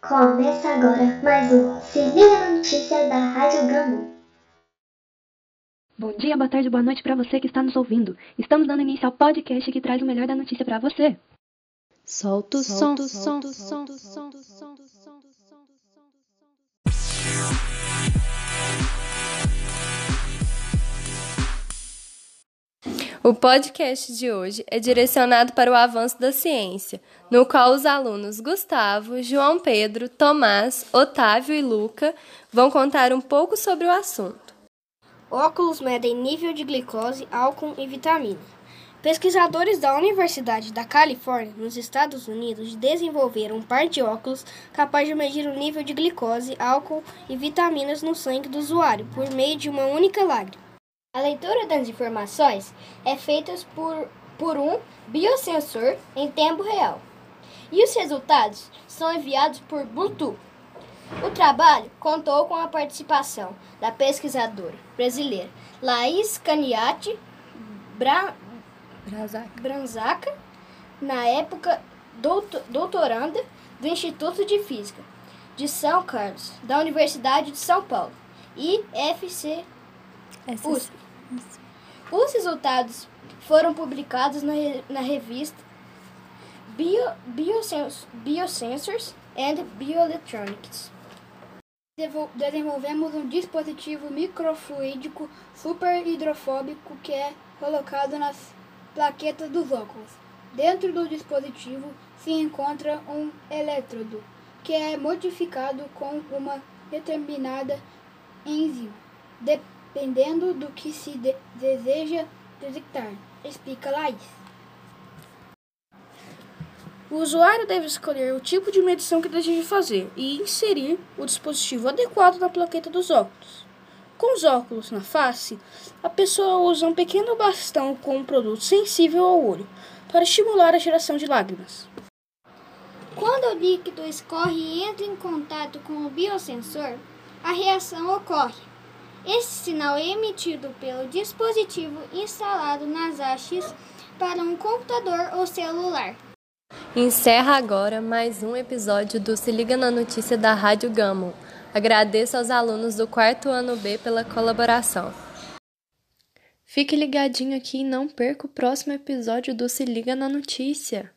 Começa agora mais um Se Liga na Notícia da Rádio Gama. Bom dia, boa tarde, boa noite para você que está nos ouvindo. Estamos dando início ao podcast que traz o melhor da notícia para você. Solta o som, som, som, som, som, som, som. O podcast de hoje é direcionado para o avanço da ciência, no qual os alunos Gustavo, João Pedro, Tomás, Otávio e Luca vão contar um pouco sobre o assunto. Óculos medem nível de glicose, álcool e vitamina. Pesquisadores da Universidade da Califórnia, nos Estados Unidos, desenvolveram um par de óculos capaz de medir o nível de glicose, álcool e vitaminas no sangue do usuário por meio de uma única lágrima. A leitura das informações é feita por, por um biosensor em tempo real e os resultados são enviados por Bluetooth. O trabalho contou com a participação da pesquisadora brasileira Laís Caniati Bra... Branzaca, na época doutor... doutoranda do Instituto de Física de São Carlos, da Universidade de São Paulo, e FC USP. Os resultados foram publicados na, na revista Bio, Biosens Biosensors and Bioelectronics. Desenvolvemos um dispositivo microfluídico super hidrofóbico que é colocado nas plaquetas dos óculos. Dentro do dispositivo se encontra um elétrodo que é modificado com uma determinada enzima dependendo do que se de deseja detectar, explica Laís. O usuário deve escolher o tipo de medição que deseja fazer e inserir o dispositivo adequado na plaqueta dos óculos. Com os óculos na face, a pessoa usa um pequeno bastão com um produto sensível ao olho para estimular a geração de lágrimas. Quando o líquido escorre e entra em contato com o biosensor, a reação ocorre. Esse sinal é emitido pelo dispositivo instalado nas hastes para um computador ou celular. Encerra agora mais um episódio do Se Liga na Notícia da Rádio Gamo. Agradeço aos alunos do quarto ano B pela colaboração. Fique ligadinho aqui e não perca o próximo episódio do Se Liga na Notícia.